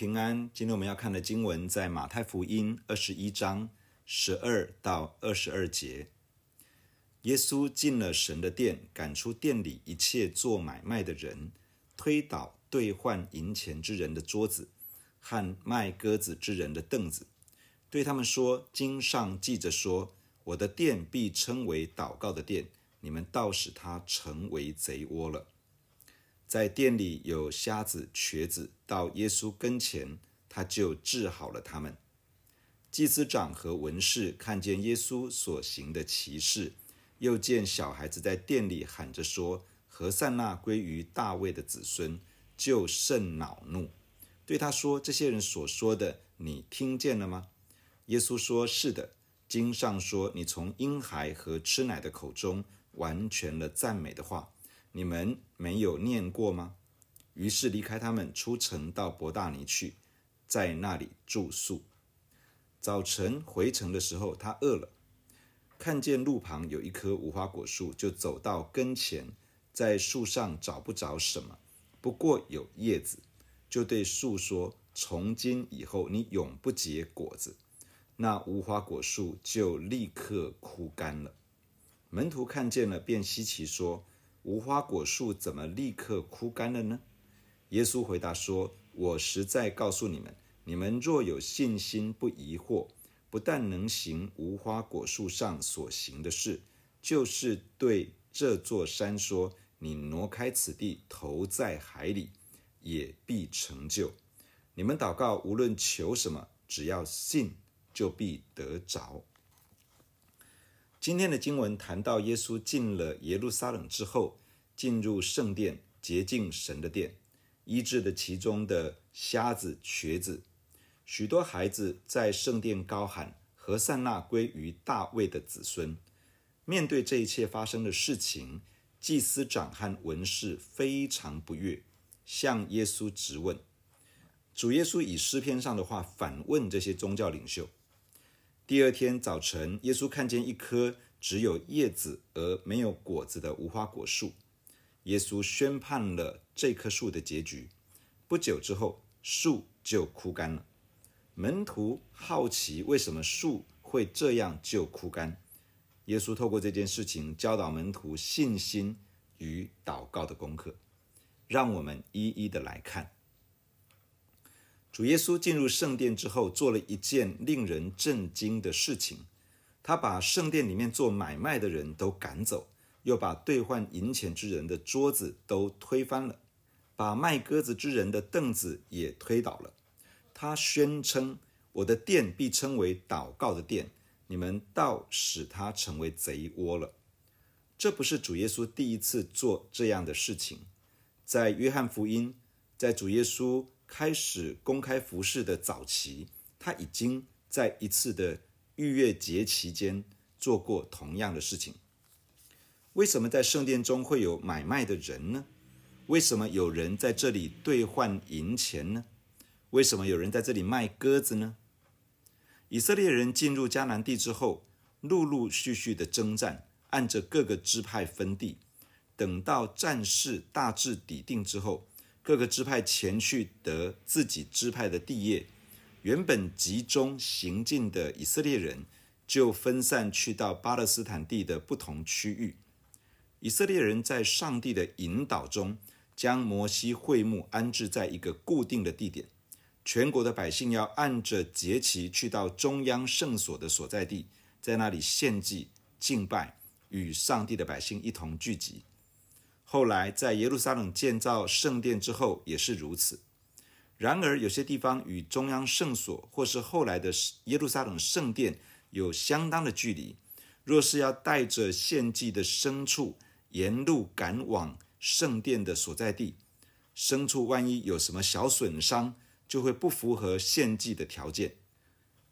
平安。今天我们要看的经文在马太福音二十一章十二到二十二节。耶稣进了神的殿，赶出店里一切做买卖的人，推倒兑换银钱之人的桌子和卖鸽子之人的凳子，对他们说：“经上记着说，我的殿必称为祷告的殿，你们倒使它成为贼窝了。”在店里有瞎子、瘸子，到耶稣跟前，他就治好了他们。祭司长和文士看见耶稣所行的奇事，又见小孩子在店里喊着说：“和散那归于大卫的子孙”，就甚恼怒，对他说：“这些人所说的，你听见了吗？”耶稣说：“是的，经上说，你从婴孩和吃奶的口中，完全了赞美的话。”你们没有念过吗？于是离开他们，出城到伯大尼去，在那里住宿。早晨回城的时候，他饿了，看见路旁有一棵无花果树，就走到跟前，在树上找不着什么，不过有叶子，就对树说：“从今以后，你永不结果子。”那无花果树就立刻枯干了。门徒看见了，便稀奇说。无花果树怎么立刻枯干了呢？耶稣回答说：“我实在告诉你们，你们若有信心，不疑惑，不但能行无花果树上所行的事，就是对这座山说：‘你挪开此地，投在海里’，也必成就。你们祷告，无论求什么，只要信，就必得着。”今天的经文谈到耶稣进了耶路撒冷之后，进入圣殿，洁净神的殿，医治了其中的瞎子、瘸子，许多孩子在圣殿高喊：“和散那归于大卫的子孙。”面对这一切发生的事情，祭司长和文士非常不悦，向耶稣质问。主耶稣以诗篇上的话反问这些宗教领袖。第二天早晨，耶稣看见一棵只有叶子而没有果子的无花果树。耶稣宣判了这棵树的结局。不久之后，树就枯干了。门徒好奇为什么树会这样就枯干。耶稣透过这件事情教导门徒信心与祷告的功课。让我们一一的来看。主耶稣进入圣殿之后，做了一件令人震惊的事情。他把圣殿里面做买卖的人都赶走，又把兑换银钱之人的桌子都推翻了，把卖鸽子之人的凳子也推倒了。他宣称：“我的殿必称为祷告的殿，你们倒使它成为贼窝了。”这不是主耶稣第一次做这样的事情。在约翰福音，在主耶稣开始公开服饰的早期，他已经在一次的逾越节期间做过同样的事情。为什么在圣殿中会有买卖的人呢？为什么有人在这里兑换银钱呢？为什么有人在这里卖鸽子呢？以色列人进入迦南地之后，陆陆续续的征战，按着各个支派分地，等到战事大致底定之后。各个支派前去得自己支派的地业，原本集中行进的以色列人就分散去到巴勒斯坦地的不同区域。以色列人在上帝的引导中，将摩西会幕安置在一个固定的地点，全国的百姓要按着节期去到中央圣所的所在地，在那里献祭、敬拜，与上帝的百姓一同聚集。后来在耶路撒冷建造圣殿之后也是如此。然而有些地方与中央圣所或是后来的耶路撒冷圣殿有相当的距离，若是要带着献祭的牲畜沿路赶往圣殿的所在地，牲畜万一有什么小损伤，就会不符合献祭的条件。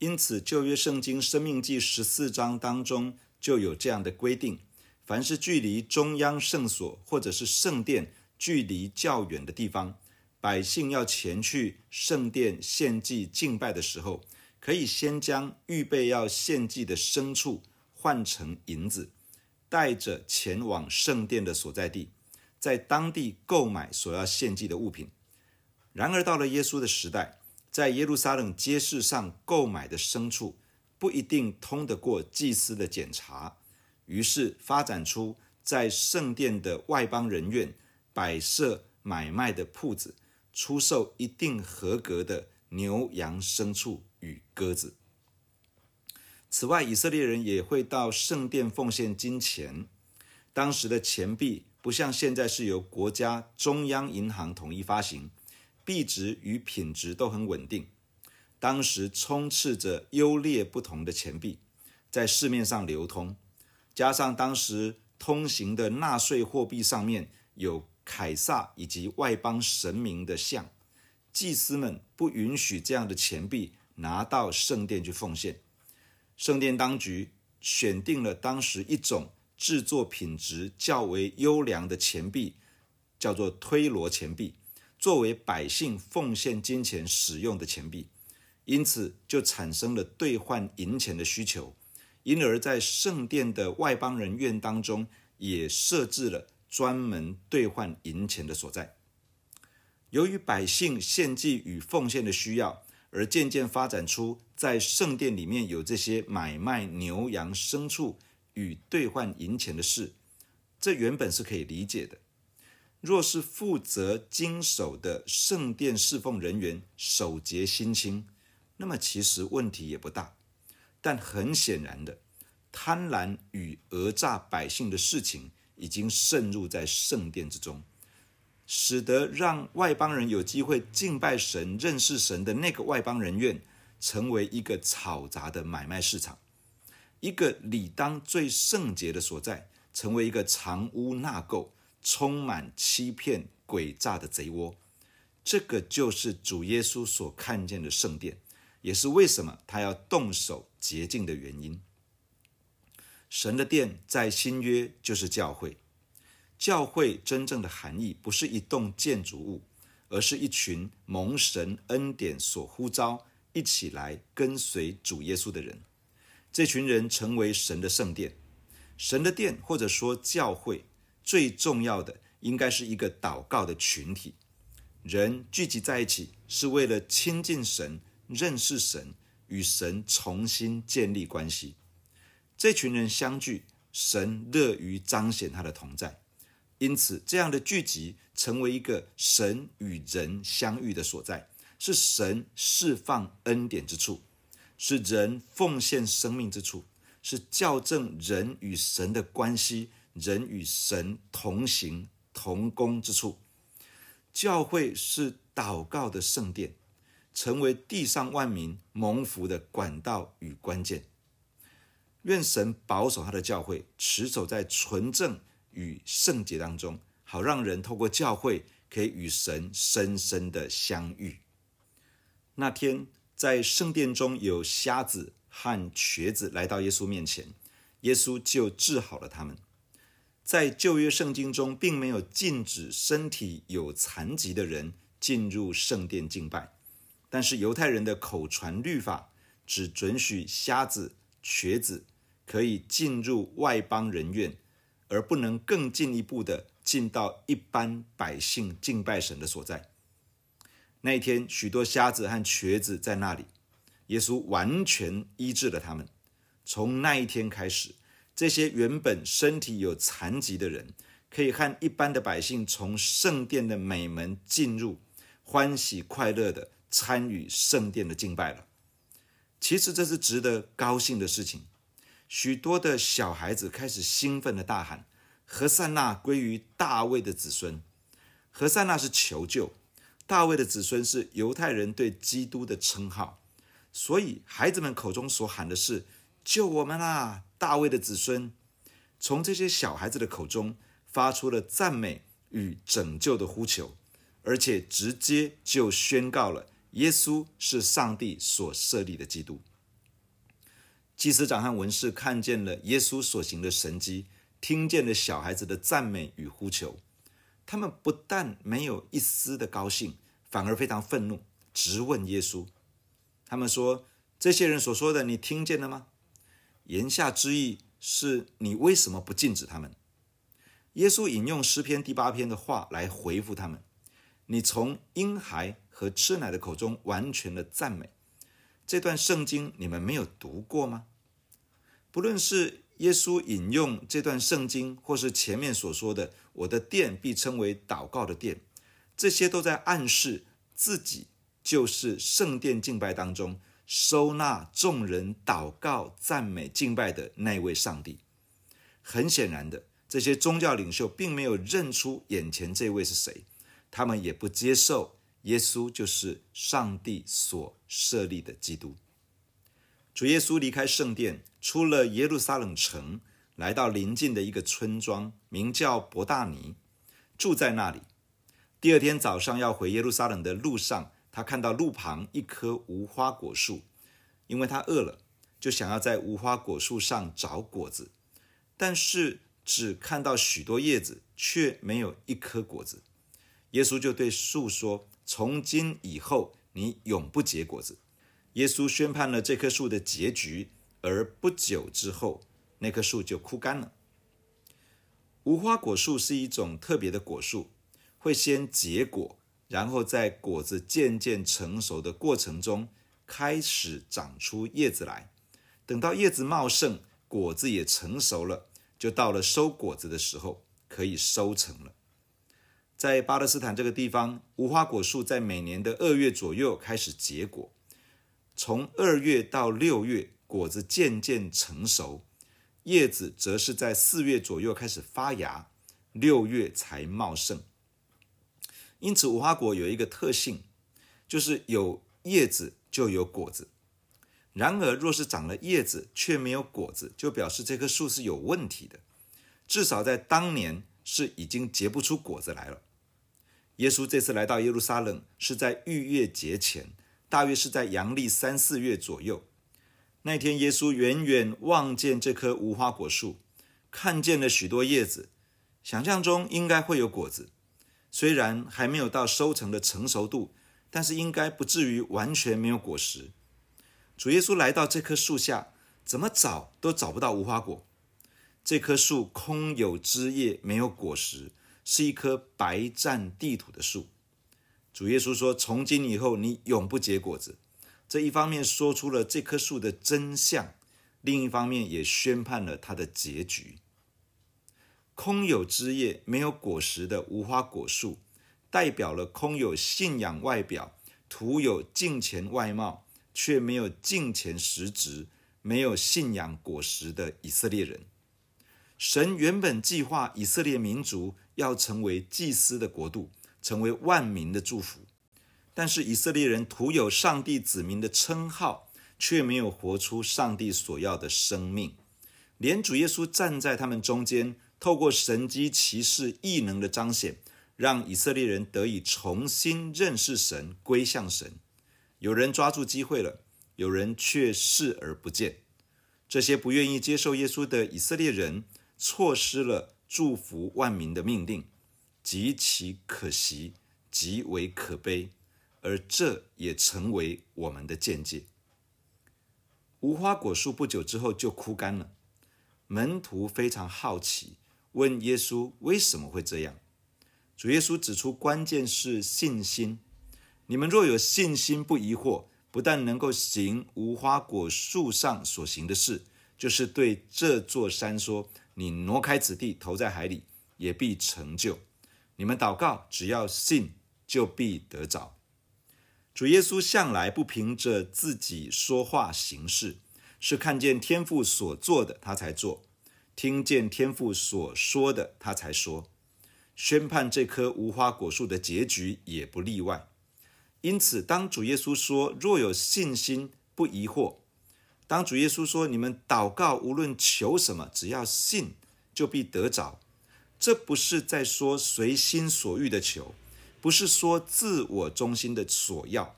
因此旧约圣经生命记十四章当中就有这样的规定。凡是距离中央圣所或者是圣殿距离较远的地方，百姓要前去圣殿献祭敬拜的时候，可以先将预备要献祭的牲畜换成银子，带着前往圣殿的所在地，在当地购买所要献祭的物品。然而到了耶稣的时代，在耶路撒冷街市上购买的牲畜不一定通得过祭司的检查，于是发展出在圣殿的外邦人院摆设买卖的铺子，出售一定合格的牛羊牲畜与鸽子。此外，以色列人也会到圣殿奉献金钱。当时的钱币不像现在是由国家中央银行统一发行，币值与品质都很稳定。当时充斥着优劣不同的钱币在市面上流通，加上当时通行的纳税货币上面有凯撒以及外邦神明的像，祭司们不允许这样的钱币拿到圣殿去奉献。圣殿当局选定了当时一种制作品质较为优良的钱币，叫做推罗钱币，作为百姓奉献金钱使用的钱币，因此就产生了兑换银钱的需求，因而，在圣殿的外邦人院当中也设置了专门兑换银钱的所在。由于百姓献祭与奉献的需要，而渐渐发展出在圣殿里面有这些买卖牛羊牲畜与兑换银钱的事，这原本是可以理解的。若是负责经手的圣殿侍奉人员守节心清，那么其实问题也不大。但很显然的，贪婪与讹诈百姓的事情已经渗入在圣殿之中。使得让外邦人有机会敬拜神、认识神的那个外邦人院，成为一个嘈杂的买卖市场；一个理当最圣洁的所在，成为一个藏污纳垢、充满欺骗诡诈的贼窝。这个就是主耶稣所看见的圣殿，也是为什么他要动手洁净的原因。神的殿在新约就是教会。教会真正的含义不是一栋建筑物，而是一群蒙神恩典所呼召，一起来跟随主耶稣的人。这群人成为神的圣殿，神的殿或者说教会，最重要的应该是一个祷告的群体。人聚集在一起是为了亲近神、认识神、与神重新建立关系。这群人相聚，神乐于彰显他的同在。因此，这样的聚集成为一个神与人相遇的所在，是神释放恩典之处，是人奉献生命之处，是校正人与神的关系、人与神同行同工之处。教会是祷告的圣殿，成为地上万民蒙福的管道与关键。愿神保守他的教会，持守在纯正。与圣洁当中，好让人透过教会可以与神深深的相遇。那天在圣殿中有瞎子和瘸子来到耶稣面前，耶稣就治好了他们。在旧约圣经中，并没有禁止身体有残疾的人进入圣殿敬拜，但是犹太人的口传律法只准许瞎子、瘸子可以进入外邦人院。而不能更进一步的进到一般百姓敬拜神的所在。那一天，许多瞎子和瘸子在那里，耶稣完全医治了他们。从那一天开始，这些原本身体有残疾的人，可以和一般的百姓从圣殿的美门进入，欢喜快乐的参与圣殿的敬拜了。其实这是值得高兴的事情。许多的小孩子开始兴奋的大喊：“何塞纳归于大卫的子孙。”何塞纳是求救，大卫的子孙是犹太人对基督的称号，所以孩子们口中所喊的是：“救我们啊，大卫的子孙！”从这些小孩子的口中发出了赞美与拯救的呼求，而且直接就宣告了耶稣是上帝所设立的基督。祭司长和文士看见了耶稣所行的神迹，听见了小孩子的赞美与呼求，他们不但没有一丝的高兴，反而非常愤怒，直问耶稣。他们说：“这些人所说的，你听见了吗？”言下之意是你为什么不禁止他们？耶稣引用诗篇第八篇的话来回复他们：“你从婴孩和吃奶的口中完全的赞美。这段圣经你们没有读过吗？不论是耶稣引用这段圣经，或是前面所说的“我的殿必称为祷告的殿”，这些都在暗示自己就是圣殿敬拜当中收纳众人祷告、赞美、敬拜的那位上帝。很显然的，这些宗教领袖并没有认出眼前这位是谁，他们也不接受耶稣就是上帝所设立的基督。主耶稣离开圣殿，出了耶路撒冷城，来到邻近的一个村庄，名叫伯大尼，住在那里。第二天早上要回耶路撒冷的路上，他看到路旁一棵无花果树，因为他饿了，就想要在无花果树上找果子，但是只看到许多叶子，却没有一颗果子。耶稣就对树说：“从今以后，你永不结果子。”耶稣宣判了这棵树的结局，而不久之后，那棵树就枯干了。无花果树是一种特别的果树，会先结果，然后在果子渐渐成熟的过程中，开始长出叶子来。等到叶子茂盛，果子也成熟了，就到了收果子的时候，可以收成了。在巴勒斯坦这个地方，无花果树在每年的二月左右开始结果。从二月到六月，果子渐渐成熟，叶子则是在四月左右开始发芽，六月才茂盛。因此，无花果有一个特性，就是有叶子就有果子。然而，若是长了叶子却没有果子，就表示这棵树是有问题的，至少在当年是已经结不出果子来了。耶稣这次来到耶路撒冷，是在逾越节前。大约是在阳历三四月左右，那天耶稣远远望见这棵无花果树，看见了许多叶子，想象中应该会有果子，虽然还没有到收成的成熟度，但是应该不至于完全没有果实。主耶稣来到这棵树下，怎么找都找不到无花果，这棵树空有枝叶，没有果实，是一棵白占地土的树。主耶稣说：“从今以后，你永不结果子。”这一方面说出了这棵树的真相，另一方面也宣判了它的结局。空有枝叶、没有果实的无花果树，代表了空有信仰外表、徒有敬虔外貌，却没有敬虔实质、没有信仰果实的以色列人。神原本计划以色列民族要成为祭司的国度。成为万民的祝福，但是以色列人徒有上帝子民的称号，却没有活出上帝所要的生命。连主耶稣站在他们中间，透过神迹奇事异能的彰显，让以色列人得以重新认识神，归向神。有人抓住机会了，有人却视而不见。这些不愿意接受耶稣的以色列人，错失了祝福万民的命令。极其可惜，极为可悲，而这也成为我们的见解。无花果树不久之后就枯干了，门徒非常好奇，问耶稣为什么会这样。主耶稣指出，关键是信心。你们若有信心，不疑惑，不但能够行无花果树上所行的事，就是对这座山说：“你挪开此地，投在海里，也必成就。”你们祷告，只要信，就必得着。主耶稣向来不凭着自己说话行事，是看见天父所做的，他才做；听见天父所说的，他才说。宣判这棵无花果树的结局也不例外。因此，当主耶稣说：“若有信心，不疑惑。”当主耶稣说：“你们祷告，无论求什么，只要信，就必得着。”这不是在说随心所欲的求，不是说自我中心的索要，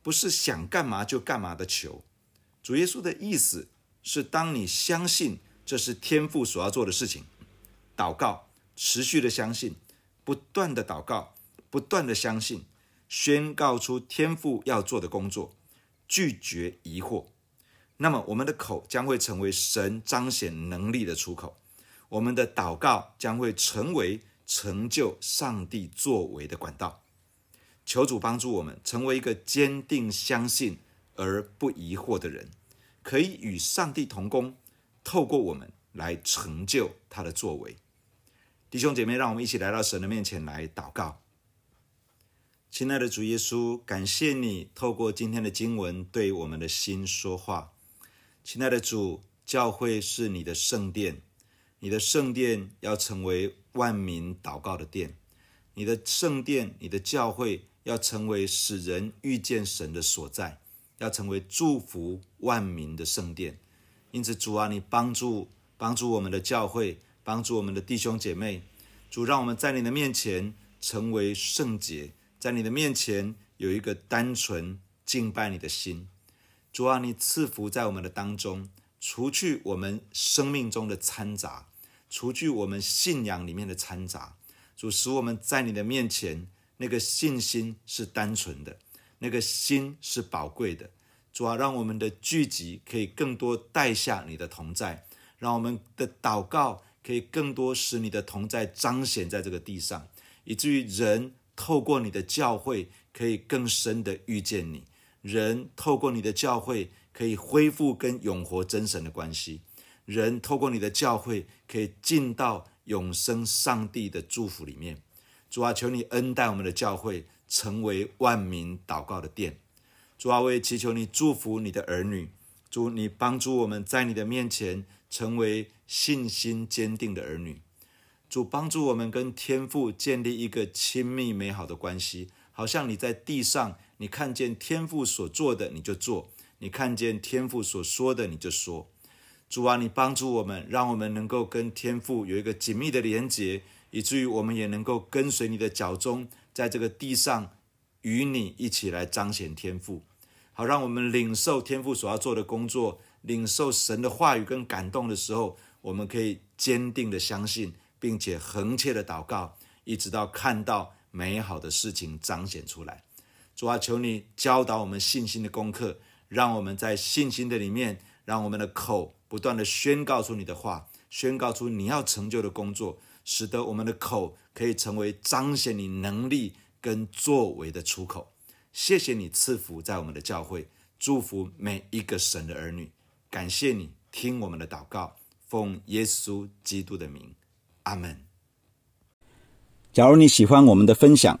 不是想干嘛就干嘛的求。主耶稣的意思是，当你相信这是天父所要做的事情，祷告，持续的相信，不断的祷告，不断的相信，宣告出天父要做的工作，拒绝疑惑，那么我们的口将会成为神彰显能力的出口。我们的祷告将会成为成就上帝作为的管道。求主帮助我们，成为一个坚定相信而不疑惑的人，可以与上帝同工，透过我们来成就他的作为。弟兄姐妹，让我们一起来到神的面前来祷告。亲爱的主耶稣，感谢你透过今天的经文对我们的心说话。亲爱的主，教会是你的圣殿，你的圣殿要成为万民祷告的殿，你的圣殿、你的教会要成为使人遇见神的所在，要成为祝福万民的圣殿。因此，主啊，你帮助帮助我们的教会，帮助我们的弟兄姐妹。主，让我们在你的面前成为圣洁。在你的面前有一个单纯敬拜你的心，主啊，你赐福在我们的当中，除去我们生命中的掺杂，除去我们信仰里面的掺杂，主使我们在你的面前那个信心是单纯的，那个心是宝贵的。主啊，让我们的聚集可以更多带下你的同在，让我们的祷告可以更多使你的同在彰显在这个地上，以至于人。透过你的教会，可以更深的遇见你；人透过你的教会，可以恢复跟永活真神的关系；人透过你的教会，可以进到永生上帝的祝福里面。主啊，求你恩待我们的教会，成为万民祷告的殿。主啊，我也祈求你祝福你的儿女。主，你帮助我们在你的面前成为信心坚定的儿女。主帮助我们跟天父建立一个亲密美好的关系，好像你在地上，你看见天父所做的你就做，你看见天父所说的你就说。主啊，你帮助我们，让我们能够跟天父有一个紧密的连结，以至于我们也能够跟随你的脚踪，在这个地上与你一起来彰显天父，好让我们领受天父所要做的工作，领受神的话语跟感动的时候，我们可以坚定的相信。并且恒切的祷告，一直到看到美好的事情彰显出来。主啊，求你教导我们信心的功课，让我们在信心的里面，让我们的口不断的宣告出你的话，宣告出你要成就的工作，使得我们的口可以成为彰显你能力跟作为的出口。谢谢你赐福在我们的教会，祝福每一个神的儿女。感谢你听我们的祷告，奉耶稣基督的名。阿门。假如你喜欢我们的分享，